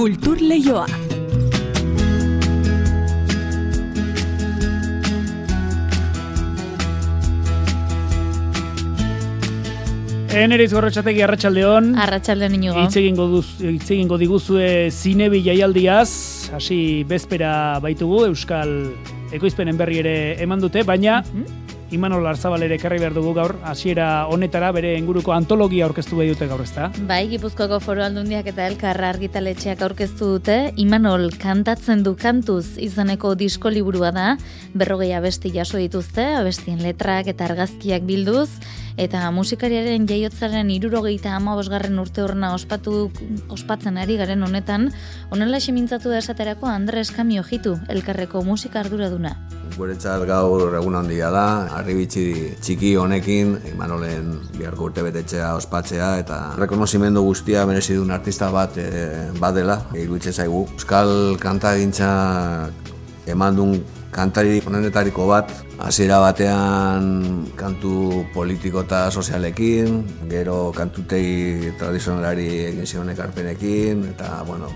Kultur Leioa. Eneriz gorrotxategi arratsaldeon. Arratsaldeon inigo. Hitz egingo duz, hitz egingo diguzue zinebi jaialdiaz, hasi bezpera baitugu Euskal Ekoizpenen berri ere eman dute, baina Mhm. Imanol Arzabal ere ekarri behar dugu gaur, hasiera honetara bere inguruko antologia aurkeztu behi dute gaur, ezta? Bai, Gipuzkoako Foru Aldundiak eta Elkarra argitaletxeak aurkeztu dute, Imanol kantatzen du kantuz izaneko disko liburua da, berrogei abesti jaso dituzte, abestien letrak eta argazkiak bilduz, eta musikariaren jaiotzaren irurogeita ama bosgarren urte horrena ospatu, ospatzen ari garen honetan, honela mintzatu da esaterako Andres Kamio Jitu, Elkarreko musika arduraduna. Guretzat gaur egun handia da, arribitsi txiki honekin, Imanolen biharko urte betetxea ospatzea, eta rekonozimendu guztia merezi duen artista bat e, badela, iruditzen zaigu. Euskal kantagintza eman duen kantari honenetariko bat, hasiera batean kantu politiko eta sozialekin, gero kantutei tradizionalari egin zion ekarpenekin, eta, bueno,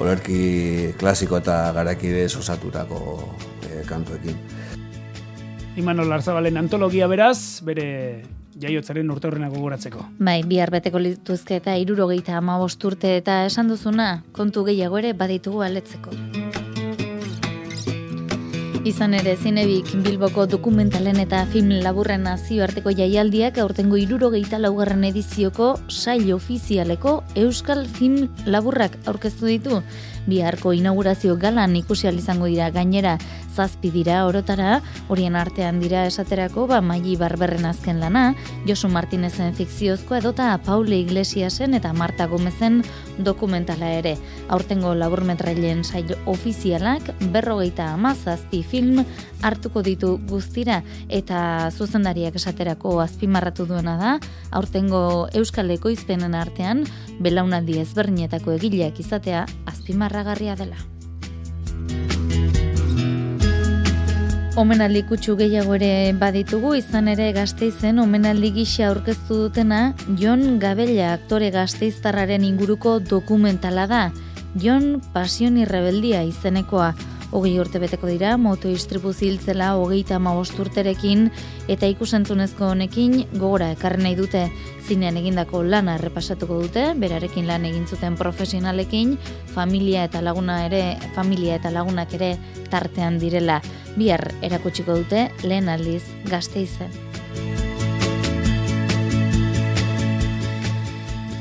olerki klasiko eta garakidez osatutako kantuekin. Imanol Arzabalen antologia beraz, bere jaiotzaren urte horrena gogoratzeko. Bai, bihar beteko lituzke eta irurogeita ama urte eta esan duzuna, kontu gehiago ere baditugu aletzeko. Izan ere, zinebik Bilboko dokumentalen eta film laburren nazioarteko jaialdiak aurtengo irurogeita laugarren edizioko sail ofizialeko Euskal Film laburrak aurkeztu ditu. Biharko inaugurazio galan ikusi izango dira gainera zazpi dira orotara, horien artean dira esaterako ba Maili Barberren azken lana, Josu Martinezen fikziozkoa edota Paule Iglesiasen eta Marta Gomezen dokumentala ere. Aurtengo laburmetrailen sail ofizialak berrogeita amazazpi film hartuko ditu guztira eta zuzendariak esaterako azpimarratu duena da, aurtengo Euskal Ekoizpenen artean belaunaldi ezberdinetako egileak izatea azpimarragarria dela. Omenaldi kutsu gehiago ere baditugu, izan ere gazteizen omenaldi gisa aurkeztu dutena Jon Gabella aktore gazteiztarraren inguruko dokumentala da. Jon Pasioni Rebeldia izenekoa. Hogei urte beteko dira, moto istripu ziltzela hogeita urterekin eta ikusentzunezko honekin gogora ekarri nahi dute zinean egindako lana errepasatuko dute, berarekin lan egin zuten profesionalekin, familia eta laguna ere, familia eta lagunak ere tartean direla. Bihar erakutsiko dute lehen aldiz gazte izen.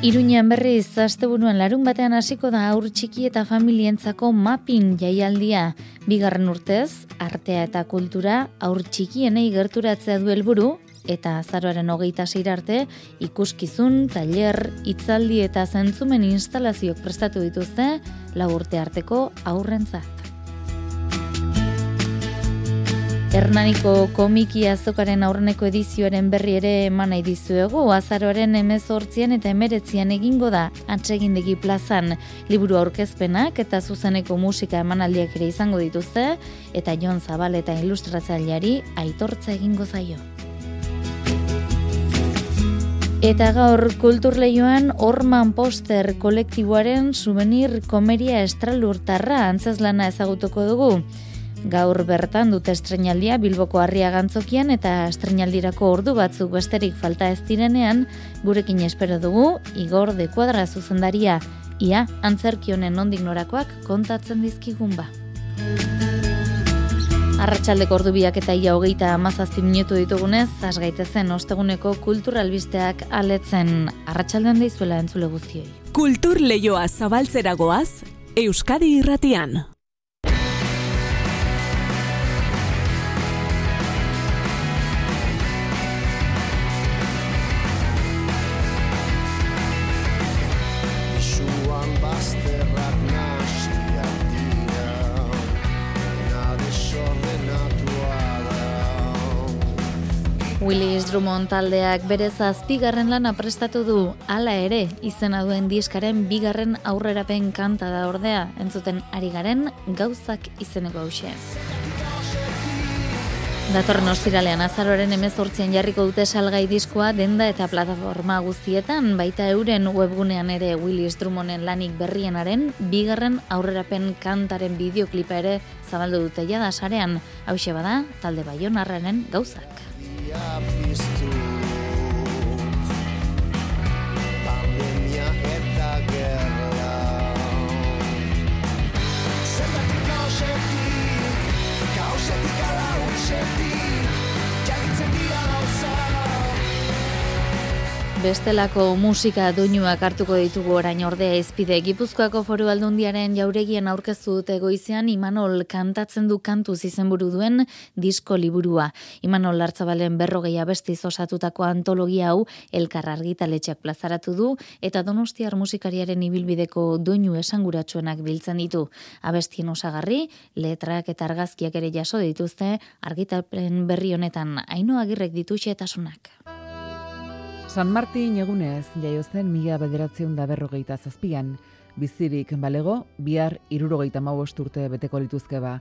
Iruñean berriz, asteburuan larun batean hasiko da aur txiki eta familientzako mapping jaialdia. Bigarren urtez, artea eta kultura aur txikienei gerturatzea du helburu eta azaroaren hogeita zeir arte ikuskizun, tailer, hitzaldi eta zentzumen instalazioak prestatu dituzte lau urte arteko aurrentzat. Hernaniko komiki azokaren aurreneko edizioaren berri ere eman nahi dizuegu, azaroaren emezortzian eta emeretzian egingo da atsegindegi plazan liburu aurkezpenak eta zuzeneko musika emanaldiak ere izango dituzte, eta Jon Zabal eta ilustratzaileari aitortza egingo zaio. Eta gaur kulturleioan Orman Poster kolektiboaren souvenir komeria estralurtarra antzeslana ezagutuko dugu. Gaur bertan dute estrenaldia Bilboko harria gantzokian eta estrenaldirako ordu batzuk besterik falta ez direnean, gurekin espero dugu Igor de Kuadra zuzendaria, ia antzerki honen nondik norakoak kontatzen dizkigun ba. Arratxaldeko ordu biak eta ia hogeita amazazpi minutu ditugunez, zaz gaitezen osteguneko kulturalbisteak aletzen arratsaldean deizuela entzule guztioi. Kultur Leioa zabaltzeragoaz, Euskadi irratian. Willis Drummond taldeak bere zazpigarren lana prestatu du, hala ere, izena duen diskaren bigarren aurrerapen kanta da ordea, entzuten ari garen gauzak izeneko hause. Datorren ostiralean azaroren emezortzian jarriko dute salgai diskoa denda eta plataforma guztietan, baita euren webgunean ere Willis Drummonden lanik berrienaren, bigarren aurrerapen kantaren bideoklipa ere zabaldu dute jada sarean, hause bada, talde baionarrenen gauzak. Piztu Pandemia eta gerra Bestelako musika doinuak hartuko ditugu orain ordea izpide. Gipuzkoako foru aldundiaren jauregien aurkeztu dute goizean Imanol kantatzen du kantuz izenburu duen disko liburua. Imanol Lartzabalen berrogei abestiz osatutako antologia hau elkar argitaletxeak plazaratu du eta donostiar musikariaren ibilbideko doinu esanguratsuenak biltzen ditu. Abestien osagarri, letrak eta argazkiak ere jaso dituzte argitalpen berri honetan haino agirrek ditu xetasunak. San Martin egunez jaio zen mila bederatzeun da berrogeita zazpian, bizirik balego, bihar irurogeita mabost urte beteko lituzke ba.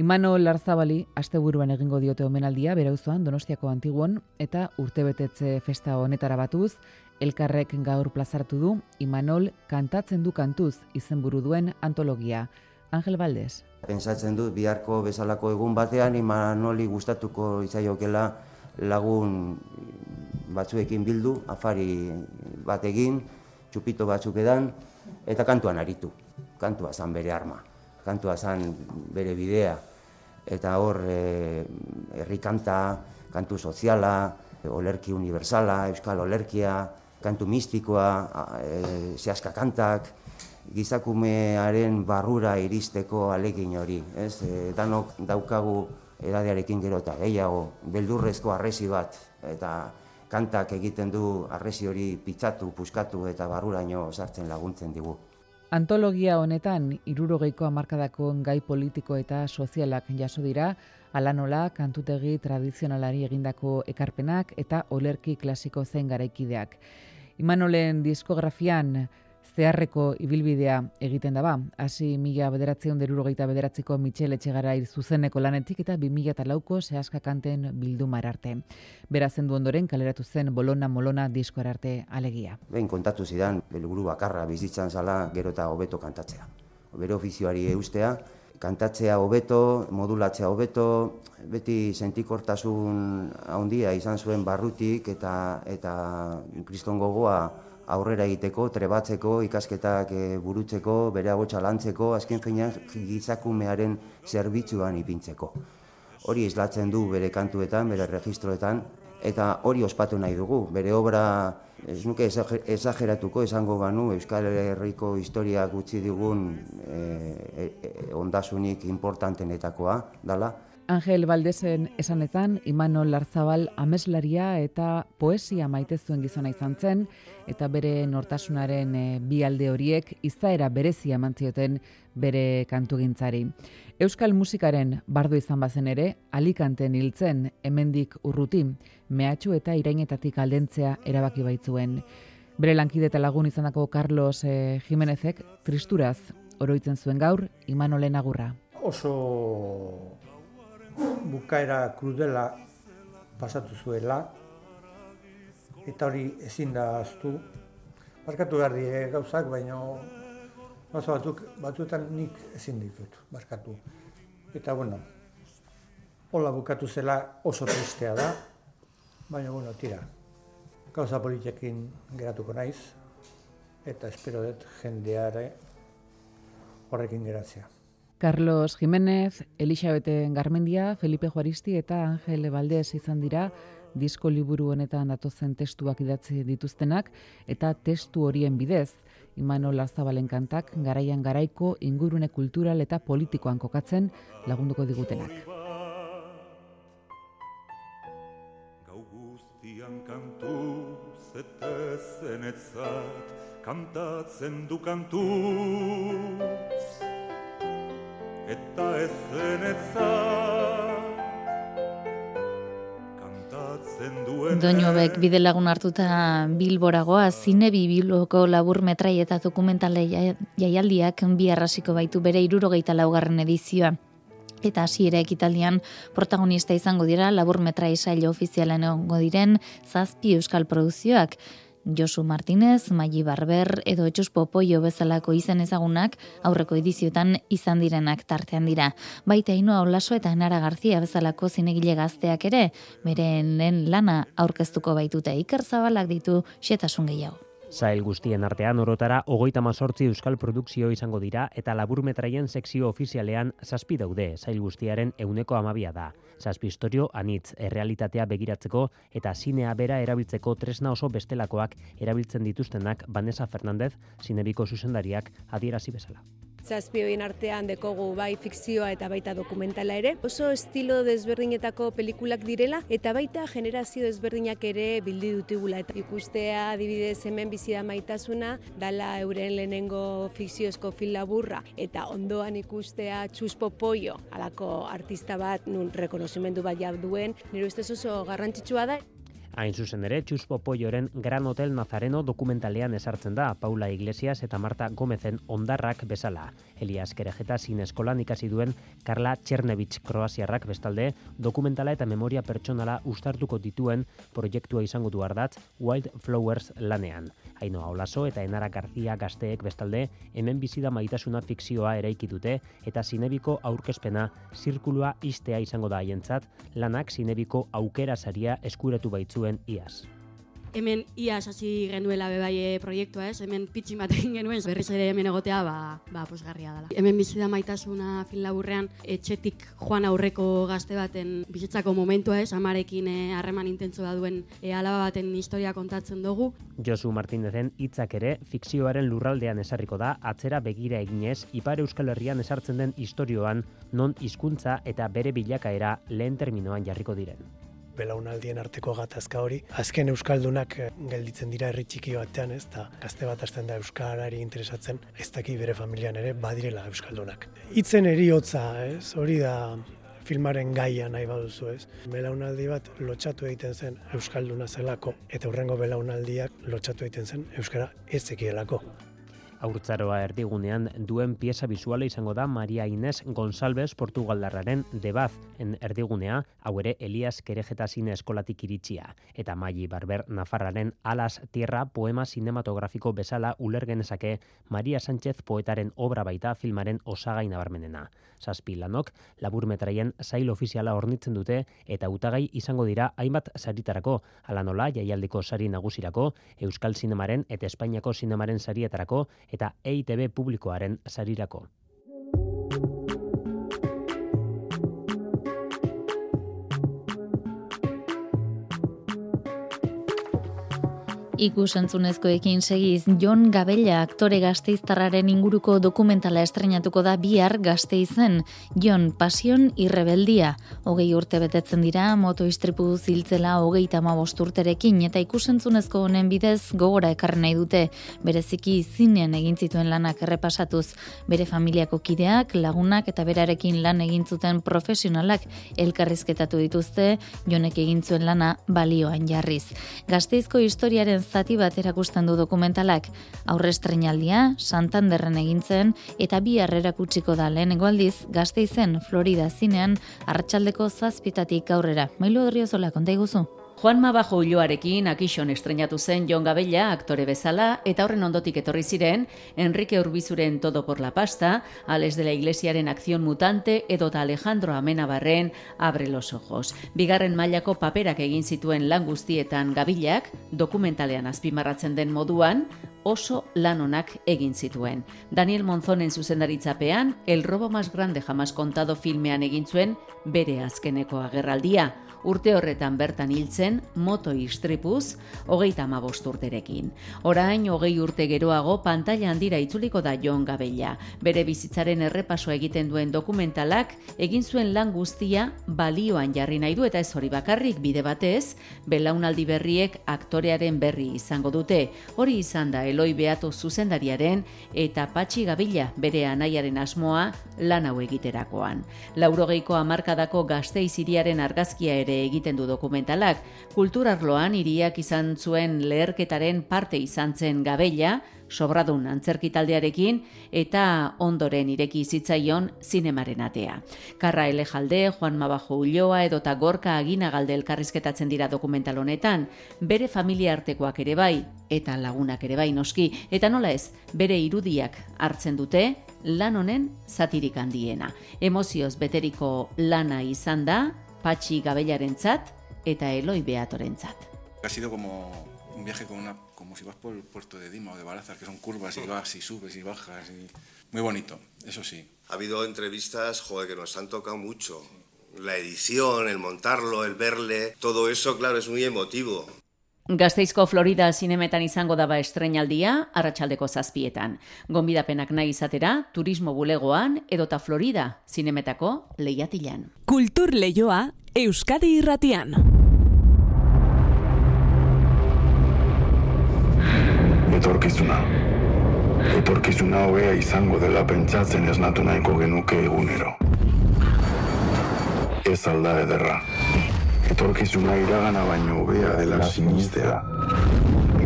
Imano Larzabali asteburuan egingo diote omenaldia berauzoan Donostiako Antiguon eta urtebetetze festa honetara batuz, elkarrek gaur plazaratu du Imanol kantatzen du kantuz izenburu duen antologia. Angel Valdez. Pentsatzen dut biharko bezalako egun batean Imanoli gustatuko izaiokela lagun batzuekin bildu, afari bat egin, txupito batzuk edan, eta kantuan aritu. Kantua zan bere arma, kantua zan bere bidea, eta hor eh, herri kanta, kantu soziala, olerki universala, euskal olerkia, kantu mistikoa, e, zehazka kantak, gizakumearen barrura iristeko alegin hori. Ez? E, danok daukagu edadearekin gero eta gehiago, beldurrezko arresi bat, eta kantak egiten du arresi hori pitzatu, puskatu eta barruraino sartzen laguntzen digu. Antologia honetan irurogeiko hamarkadako gai politiko eta sozialak jaso dira, ala nola kantutegi tradizionalari egindako ekarpenak eta olerki klasiko zen garaikideak. Imanolen diskografian zeharreko ibilbidea egiten da ba, hasi mila bederatzeun derurogeita bederatziko Michel Etxegarai zuzeneko lanetik eta 2004ko zehazka kanten bildumar arte. Berazen du ondoren kaleratu zen Bolona Molona diskoar arte alegia. Behin kontatu zidan, belburu bakarra bizitzan zala gero eta hobeto kantatzea. Bere ofizioari eustea, kantatzea hobeto, modulatzea hobeto, beti sentikortasun handia izan zuen barrutik eta eta kriston gogoa aurrera egiteko, trebatzeko, ikasketak eh, burutzeko, bere agotxa lantzeko, azken finean gizakumearen zerbitzuan ipintzeko. Hori islatzen du bere kantuetan, bere registroetan, eta hori ospatu nahi dugu. Bere obra, ez nuke exageratuko esango banu, Euskal Herriko historiak utzi digun eh, eh, ondasunik importantenetakoa dala. Angel Valdezen esanetan, Imanol Larzabal ameslaria eta poesia maite zuen gizona izan zen, eta bere nortasunaren eh, bi alde horiek izaera berezia mantzioten bere kantugintzari. Euskal musikaren bardo izan bazen ere, alikanten hiltzen hemendik urruti, mehatxu eta irainetatik aldentzea erabaki baitzuen. Bere lankide eta lagun izandako Carlos eh, Jimenezek tristuraz oroitzen zuen gaur Imanolen agurra. oso bukaera krudela pasatu zuela eta hori ezin da aztu. Barkatu behar die gauzak, baina gauza batzuk, batzuetan nik ezin ditut, barkatu. Eta bueno, hola bukatu zela oso tristea da, baina bueno, tira, gauza politiekin geratuko naiz, eta espero dut jendeare horrekin geratzea. Carlos Jiménez, Elisabete Garmendia, Felipe Juaristi eta Angel Valdez izan dira disko liburu honetan datozen testuak idatzi dituztenak eta testu horien bidez Imanol Larzabalen kantak garaian garaiko ingurune kultural eta politikoan kokatzen lagunduko digutenak. Gau guztian kantu zetezenetzat kantatzen du kantuz eta ez zenetzat kantatzen duen Doinu hauek bide lagun hartuta Bilboragoa, zinebi Bilboko labur metrai eta dokumentale jai- jaialdiak bi arrasiko baitu bere irurogeita laugarren edizioa. Eta hasiera ekitaldian protagonista izango dira labur metra saio ofizialen egongo diren zazpi euskal produzioak. Josu Martinez, Maji Barber edo Etxus Popoio bezalako izen ezagunak aurreko edizioetan izan direnak tartean dira. Baita Inoa Olaso eta Enara Garzia bezalako zinegile gazteak ere, beren lehen lana aurkeztuko baitute Iker Zabalak ditu xetasun gehiago. Zail guztien artean orotara hogeita mazortzi euskal produkzio izango dira eta laburmetraien sekzio ofizialean zazpi daude zail guztiaren euneko amabia da. Zazpi historio anitz, errealitatea begiratzeko eta zinea bera erabiltzeko tresna oso bestelakoak erabiltzen dituztenak Vanessa Fernandez, zinebiko zuzendariak adierazi bezala. Zazpi horien artean dekogu bai fikzioa eta baita dokumentala ere. Oso estilo desberdinetako pelikulak direla eta baita generazio desberdinak ere bildi dutugula. Eta ikustea adibidez hemen bizi da maitasuna, dala euren lehenengo fikziozko fil laburra eta ondoan ikustea txuspo poio, alako artista bat nun rekonozimendu bat duen, nire ustez oso garrantzitsua da. Hain zuzen ere, Txuspo Poioren Gran Hotel Nazareno dokumentalean esartzen da Paula Iglesias eta Marta Gomezen ondarrak bezala. Elias Kerejeta zin eskolan ikasi duen Karla Txernevich Kroasiarrak bestalde dokumentala eta memoria pertsonala ustartuko dituen proiektua izango du Wild Flowers lanean. Ainoa Olaso eta Enara Garzia gazteek bestalde hemen bizida maitasuna fikzioa eraiki dute eta zinebiko aurkezpena zirkulua istea izango da haientzat lanak zinebiko aukera saria eskuratu baitzuen iaz. hemen iaz hasi genuela bebai proiektua ez, hemen pitxi bat egin genuen, berriz ere hemen egotea, ba, ba posgarria dela. Hemen bizi da maitasuna fin laburrean, etxetik joan aurreko gazte baten bizitzako momentua ez, amarekin eh, harreman intentzua duen e, alaba baten historia kontatzen dugu. Josu Martinezen hitzak ere fikzioaren lurraldean esarriko da atzera begira eginez Ipar Euskal Herrian esartzen den istorioan non hizkuntza eta bere bilakaera lehen terminoan jarriko diren belaunaldien arteko gatazka hori. Azken euskaldunak eh, gelditzen dira herri txiki batean, ez da gazte bat hasten da euskarari interesatzen, ez daki bere familian ere badirela euskaldunak. Hitzen eriotza, ez? Hori da filmaren gaia nahi baduzu, ez? Belaunaldi bat lotxatu egiten zen euskalduna zelako eta hurrengo belaunaldiak lotxatu egiten zen euskara ez zekielako. Aurtzaroa erdigunean duen pieza bisuala izango da Maria Inés González Portugaldarraren debaz. En erdigunea, hau ere Elias Kerejeta zine eskolatik iritsia, eta Maili Barber Nafarraren Alas Tierra poema sinematografiko bezala ulergenezake Maria Sánchez poetaren obra baita filmaren osagai nabarmenena. Zazpi lanok, labur metraien zail ofiziala hornitzen dute eta utagai izango dira hainbat saritarako, ala nola jaialdiko sari nagusirako, Euskal Zinemaren eta Espainiako Zinemaren sarietarako eta EITB publikoaren sarirako. Ikusentzunezkoekin segiz, Jon Gabella aktore gazteiztarraren inguruko dokumentala estrenatuko da bihar gazteizen. Jon, pasion irrebeldia. Hogei urte betetzen dira, moto istripu ziltzela hogei tamabost urterekin, eta ikusentzunezko honen bidez gogora ekarren nahi dute. Bereziki zinean egin zituen lanak errepasatuz. Bere familiako kideak, lagunak eta berarekin lan egin zuten profesionalak elkarrizketatu dituzte, Jonek egin zuen lana balioan jarriz. Gazteizko historiaren zati bat erakusten du dokumentalak. Aurre estrenaldia, Santanderren egintzen, eta bi kutsiko da lehenengo aldiz, gazte izen Florida zinean, hartxaldeko zazpitatik aurrera. Mailu odriozola, konta iguzu? Juanma Bajo Ulloarekin akixon estrenatu zen Jon Gabella aktore bezala eta horren ondotik etorri ziren Enrique Urbizuren Todo por la Pasta, Ales de la Iglesiaren Acción Mutante edota Alejandro Amenabarren Abre los Ojos. Bigarren mailako paperak egin zituen lan guztietan Gabillak, dokumentalean azpimarratzen den moduan, oso lan onak egin zituen. Daniel Monzonen zuzendaritzapean, El robo más grande jamás contado filmean egin zuen bere azkeneko agerraldia urte horretan bertan hiltzen moto istripuz hogeita amabost urterekin. Orain, hogei urte geroago pantaila handira itzuliko da Jon Gabella. Bere bizitzaren errepasoa egiten duen dokumentalak egin zuen lan guztia balioan jarri nahi du eta ez hori bakarrik bide batez, belaunaldi berriek aktorearen berri izango dute. Hori izan da Eloi Beato zuzendariaren eta Patxi Gabila bere anaiaren asmoa lan hau egiterakoan. Laurogeiko hamarkadako gazteiz iriaren argazkia ere egiten du dokumentalak. Kulturarloan hiriak izan zuen leherketaren parte izan zen gabella, sobradun antzerki taldearekin eta ondoren ireki zitzaion zinemaren atea. Karra Elejalde, Juan Mabajo Ulloa edota Gorka Aginagalde elkarrizketatzen dira dokumental honetan, bere familia artekoak ere bai, eta lagunak ere bai noski, eta nola ez, bere irudiak hartzen dute, lan honen zatirik handiena. Emozioz beteriko lana izan da, Patxi Gabellarentzat eta Eloi Beatorentzat. Ha sido como un viaje con una, como si vas por el puerto de Dima o de Barazar, que son curvas y vas y subes y bajas. Y... Muy bonito, eso sí. Ha habido entrevistas, joder, que nos han tocado mucho. La edición, el montarlo, el verle, todo eso, claro, es muy emotivo. Gazteizko Florida zinemetan izango daba estrenaldia, arratsaldeko zazpietan. Gonbidapenak nahi izatera, turismo bulegoan, edota Florida zinemetako lehiatilan. Kultur leioa Euskadi irratian. Etorkizuna. Etorkizuna hobea izango dela pentsatzen esnatu nahiko genuke egunero. Ez alda ederra. Etorkizuna iragana baino hobea dela sinistea.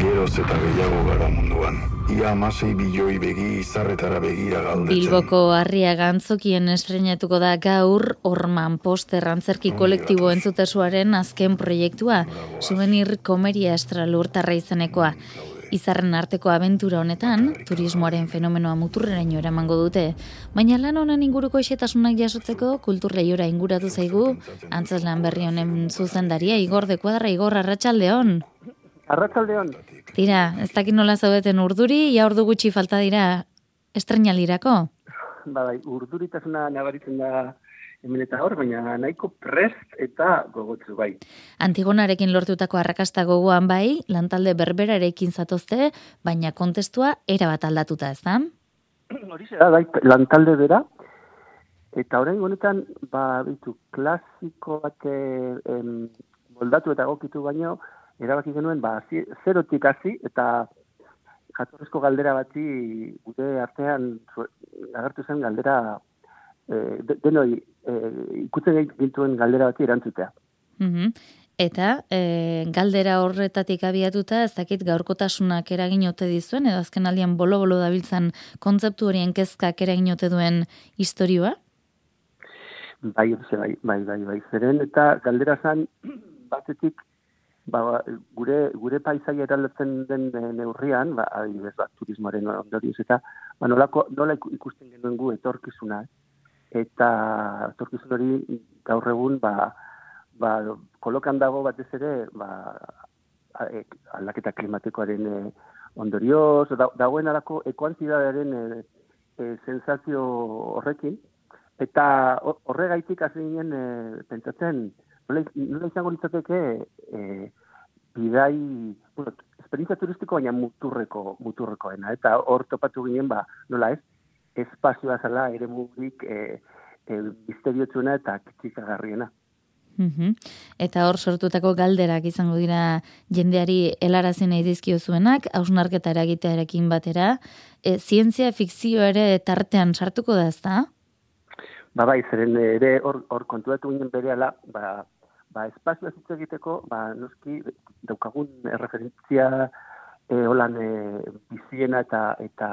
Geroz eta gehiago gara munduan. Ia amasei bilioi begi izarretara begira galdetzen. Bilboko harria gantzokien estrenatuko da gaur Orman Poster antzerki kolektibo entzutesuaren azken proiektua, souvenir komeria estralurtarra izenekoa. Izarren arteko abentura honetan, turismoaren fenomenoa muturreraino eramango dute, baina lan honen inguruko esetasunak jasotzeko kulturleiora inguratu zaigu, antzeslan berri honen zuzendaria Igor de Kuadra Igor Arratsaldeon. Arratsaldeon. Tira, ez dakit nola zaudeten urduri, ja ordu gutxi falta dira estrenalirako. Ba, bai, urduritasuna nabaritzen da hemen eta hor, baina nahiko prest eta gogotzu bai. Antigonarekin lortutako arrakasta gogoan bai, lantalde berberarekin zatozte, baina kontestua erabat aldatuta ez da? Hori da, bai, lantalde bera, eta orain honetan, ba, bitu, klasikoak eh, em, moldatu eta gokitu baino, erabaki genuen, ba, zerotik hasi eta jatorrizko galdera bati gure artean agertu zen galdera eh, de- denoi eh, ikutzen gintuen galdera bati erantzutea. Mhm. Eta e, galdera horretatik abiatuta, ez dakit gaurkotasunak eragin ote dizuen, edo azken aldian bolo-bolo dabiltzan kontzeptu horien kezkak eragin ote duen historioa? Bai, bai, bai, bai, bai, zeren, eta galdera zan, batetik, ba, gure, gure paisaia eraldatzen den eh, neurrian, ba, adibidez, ba, turismoaren ondorioz, eta ba, nolako, nola iku- ikusten genuen gu etorkizuna, eta etorkizun hori gaur egun, ba, ba, kolokan dago batez ere, ba, e, aldaketa klimatikoaren e, ondorioz, da, dagoen alako ekuantidadearen e, e, sensazio horrekin, eta hor- horregaitik hasi ginen e, pentsatzen, nola, nola izango litzateke e, bidai, bueno, esperientzia turistiko baina muturreko, muturrekoena, eta hor topatu ginen, ba, nola ez, espazioa zala ere murik e, e, misteriotsuna eta kitxikagarriena. Mhm. Eta hor sortutako galderak izango dira jendeari helarazi nahi dizkio zuenak, hausnarketa eragitearekin batera, e, zientzia fikzio ere tartean sartuko da, ezta? Ba bai, zeren ere hor, hor kontuatu ginen berehala, ba, ba espazioa hitz egiteko, ba noski daukagun erreferentzia e, holan e, biziena eta eta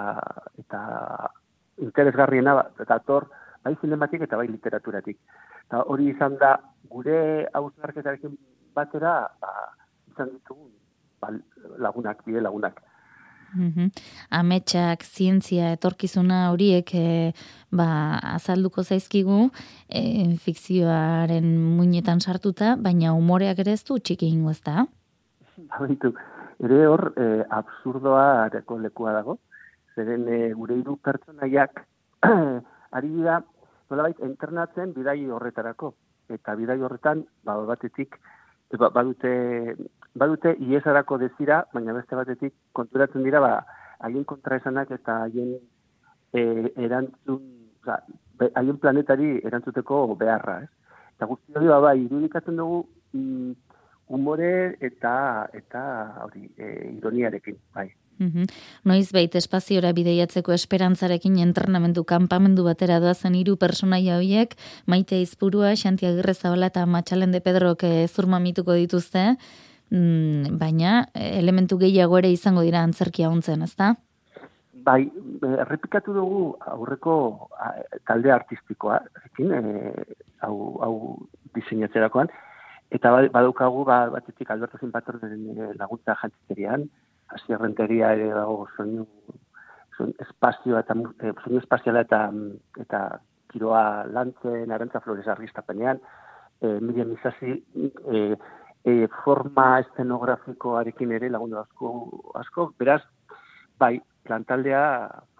eta interesgarriena ba, dator bai zinematik eta bai literaturatik. Eta hori izan da gure hausnarketarekin batera ba, izan ditugun ba, lagunak, bide lagunak. Mhm. Ametsak, zientzia, etorkizuna horiek e, ba, azalduko zaizkigu e, fikzioaren muinetan sartuta, baina umoreak ere ez du txiki ingo ez da? Baitu, ere hor eh, absurdoa areko lekua dago, zeren eh, gure hiru pertsonaiak ari dira nolabait internatzen bidai horretarako. Eta bidai horretan, ba, batetik, ba, badute, badute iesarako dezira, baina beste batetik konturatzen dira, ba, haien kontraesanak eta haien e, erantzun, oza, haien planetari erantzuteko beharra, ez? Eta guzti hori ba, bai, irudikatzen dugu mm, umore eta eta hori e, ironiarekin, bai. Mhm. Noiz bait espaziora bideiatzeko esperantzarekin entrenamendu kanpamendu batera doazen hiru pertsonaia horiek, Maite Izpurua, Xanti Agirrezabala eta Matxalen de Pedrok eh, zurmamituko dituzte, mm, baina eh, elementu gehiago ere izango dira antzerkia hontzen, ezta? bai, errepikatu dugu aurreko talde artistikoa, ekin, e, hau, hau diseinatzerakoan, eta ba- badaukagu ba, batetik Alberto Zinpatorren laguntza jantzikerian, hasi errenteria ere dago soinu, soinu espazioa eta mu- e, soinu espaziala eta eta kiroa lantzen, arantza flores argistapenean, e, Miriam Isasi, e, e, forma estenografikoarekin ere lagundu asko, asko, beraz, bai, plantaldea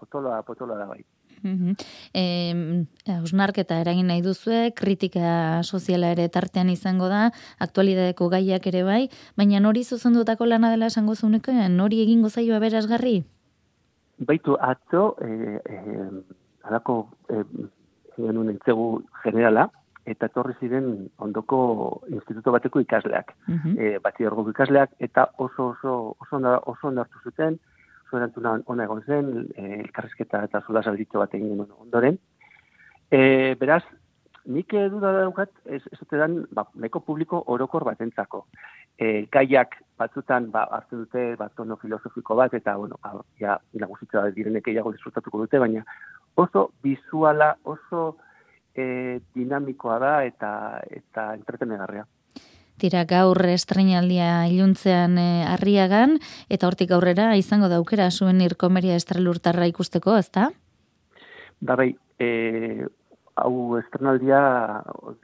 potoloa, potoloa da bai. Mhm. Em, hausnarketa eragin nahi duzue, kritika soziala ere tartean izango da, aktualidadeko gaiak ere bai, baina nori zuzendutako lana dela esango zuneko, nori egingo zaioa berazgarri? Baitu, atzo, e, e, alako e, genuen entzegu generala, eta etorri ziren ondoko instituto bateko ikasleak. Mhm. e, bati orgoko ikasleak, eta oso oso oso oso ondo hartu zuten, oso erantzuna ona egon zen, e, elkarrizketa eta zula salditxo bat egin ondoren. E, beraz, nik duda daukat, ez, ez dute dan, ba, nahiko publiko orokor batentzako. E, gaiak batzutan ba, hartzen dute bat tono filosofiko bat, eta, bueno, ba, ja, nagusitza direnek gehiago disfrutatuko dute, baina oso bizuala, oso e, dinamikoa da eta eta entretenegarria. Tira gaur estrenaldia iluntzean e, arriagan, eta hortik aurrera izango daukera zuen irkomeria estralurtarra ikusteko, ezta? Da bai, e, hau estrenaldia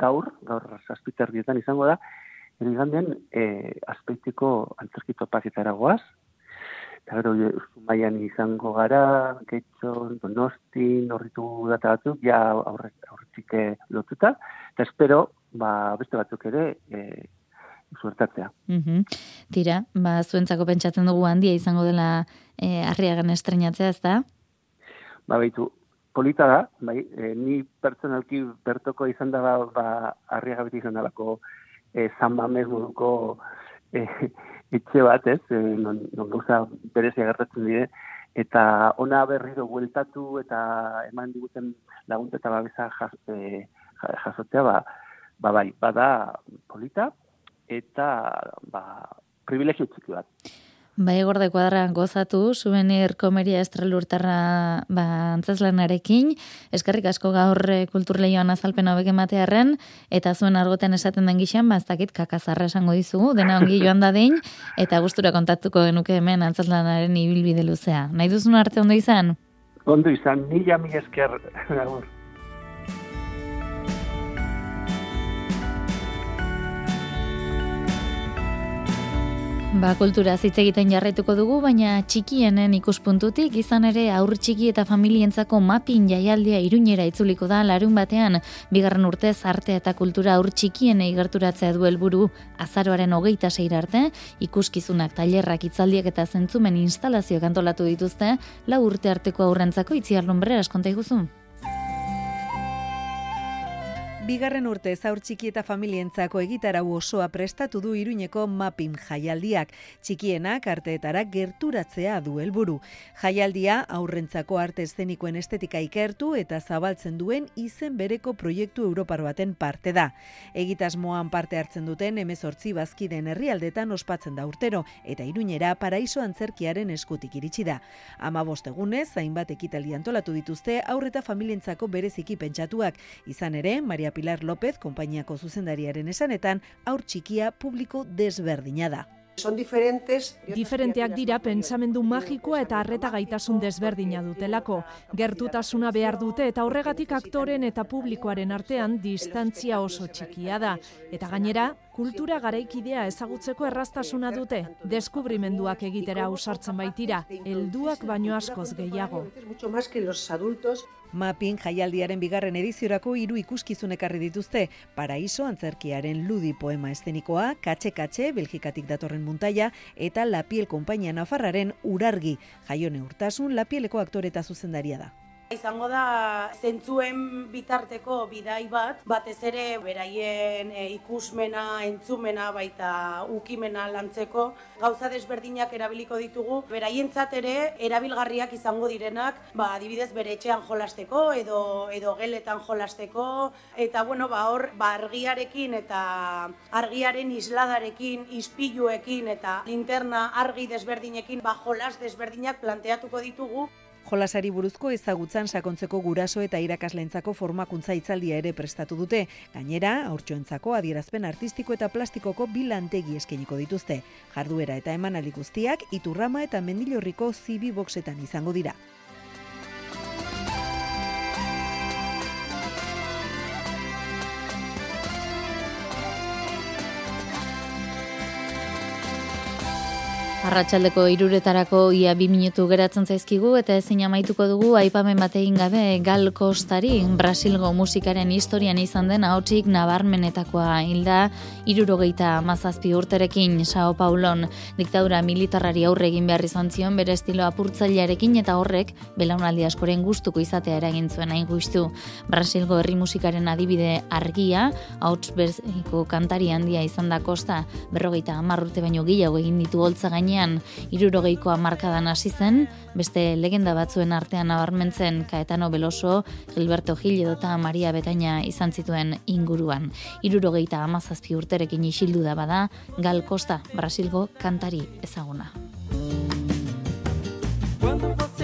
gaur, gaur zazpiterdietan izango da, erigandean e, azpeitiko antzerkito paketara goaz, eta gero Zumaian izango gara, Getxon, Donosti, norritu data batzuk, ja aurre, aurretik eh, lotuta, eta espero, ba, beste batzuk ere, e, suertatzea. Mhm. Tira, ba, zuentzako pentsatzen dugu handia izango dela e, arriagan estrenatzea, ezta? Ba, baitu, polita da, bai, e, ni pertsonalki bertoko izan da, ba, ba arriaga beti izan dalako e, zanbamez moduko e, etxe bat, ez, e, non, non gauza berezia gertatzen dire, eta ona berriro bueltatu eta eman diguten laguntza eta babesa jas, e, ja- jasotzea, ba, ba bai, bada polita, eta ba, privilegio txiki bat. Bai, gorde kuadra gozatu, souvenir komeria estralurtarra ba, antzeslanarekin, eskerrik asko gaur eh, kulturleioan azalpen hauek ematearren, eta zuen argoten esaten den gixan, ba, ez dakit kakazarra esango dizugu, dena ongi joan dadin, eta gustura kontatuko genuke hemen antzeslanaren ibilbide luzea. Nahi duzun arte ondo izan? Ondo izan, mila mila esker, Ba, kultura hitz egiten jarraituko dugu, baina txikienen ikuspuntutik izan ere aur txiki eta familientzako mapping jaialdia iruñera itzuliko da larun batean, bigarren urtez arte eta kultura aur txikienei gerturatzea du helburu azaroaren hogeita seira arte, ikuskizunak, tailerrak, hitzaldiak eta zentzumen instalazioak antolatu dituzte, lau urte arteko aurrentzako itziar lumbreras konta iguzu. Bigarren urte zaur txiki eta familientzako egitarau osoa prestatu du Iruñeko mapping jaialdiak. Txikienak arteetara gerturatzea du helburu. Jaialdia aurrentzako arte eszenikoen estetika ikertu eta zabaltzen duen izen bereko proiektu europar baten parte da. Egitasmoan parte hartzen duten emezortzi bazkiden herrialdetan ospatzen da urtero eta Iruñera paraiso antzerkiaren eskutik iritsi da. Ama egunez, hainbat ekitaldi antolatu dituzte aurreta familientzako bereziki pentsatuak. Izan ere, Maria Pilar López, konpainiako zuzendariaren esanetan, aur txikia publiko desberdina da. Son diferentes. Diferenteak dira pentsamendu magikoa eta harreta gaitasun desberdina dutelako. Gertutasuna behar dute eta horregatik aktoren eta publikoaren artean distantzia oso txikia da. Eta gainera, kultura garaikidea ezagutzeko erraztasuna dute. Deskubrimenduak egitera ausartzen baitira, helduak baino askoz gehiago. Mapping jaialdiaren bigarren ediziorako hiru ikuskizun ekarri dituzte. Paraiso antzerkiaren ludi poema eszenikoa, katxe-katxe, Belgikatik datorren muntaia, eta Lapiel konpainia nafarraren urargi. Jaione urtasun, Lapieleko aktore eta zuzendaria da. Izango da zentzuen bitarteko bidai bat, batez ere beraien e, ikusmena, entzumena baita ukimena lantzeko. Gauza desberdinak erabiliko ditugu, beraientzat ere erabilgarriak izango direnak, ba adibidez bere etxean jolasteko edo edo geletan jolasteko. Eta bueno, ba hor ba argiarekin eta argiaren isladarekin, ispiluekin eta linterna argi desberdinekin ba jolas desberdinak planteatuko ditugu Jolasari buruzko ezagutzan sakontzeko guraso eta irakaslentzako formakuntza itzaldia ere prestatu dute. Gainera, aurtsoentzako adierazpen artistiko eta plastikoko bilantegi eskeniko dituzte. Jarduera eta emanali guztiak Iturrama eta Mendilorriko zibi boxetan izango dira. Arratxaldeko iruretarako ia bi minutu geratzen zaizkigu eta ezin amaituko dugu aipamen batein gabe Gal Kostari Brasilgo musikaren historian izan den hautsik nabarmenetakoa hilda irurogeita mazazpi urterekin Sao Paulon diktadura militarrari aurre egin behar izan zion bere estilo apurtzailearekin eta horrek belaunaldi askoren gustuko izatea eragin zuen hain guztu. Brasilgo herri musikaren adibide argia, hauts berziko kantari handia izan da Kosta, berrogeita hamar urte baino gehiago egin ditu holtza gainean irurogeiko hamarkadan hasi zen, beste legenda batzuen artean nabarmentzen Caetano Beloso, Gilberto Gil edota Maria Betaina izan zituen inguruan. Irurogeita hamazazpi urterekin isildu da bada, Gal Costa, Brasilgo kantari ezaguna. Quando você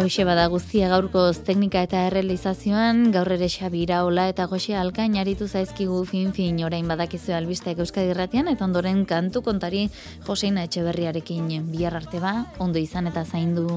Hauxe bada guztia gaurkoz teknika eta errealizazioan, gaur ere Xabi Iraola eta Jose Alkain aritu zaizkigu fin-fin orain badakizu albisteak Euskadi Irratian eta ondoren kantu kontari Joseina Etxeberriarekin. Bihar arte ba, ondo izan eta zaindu.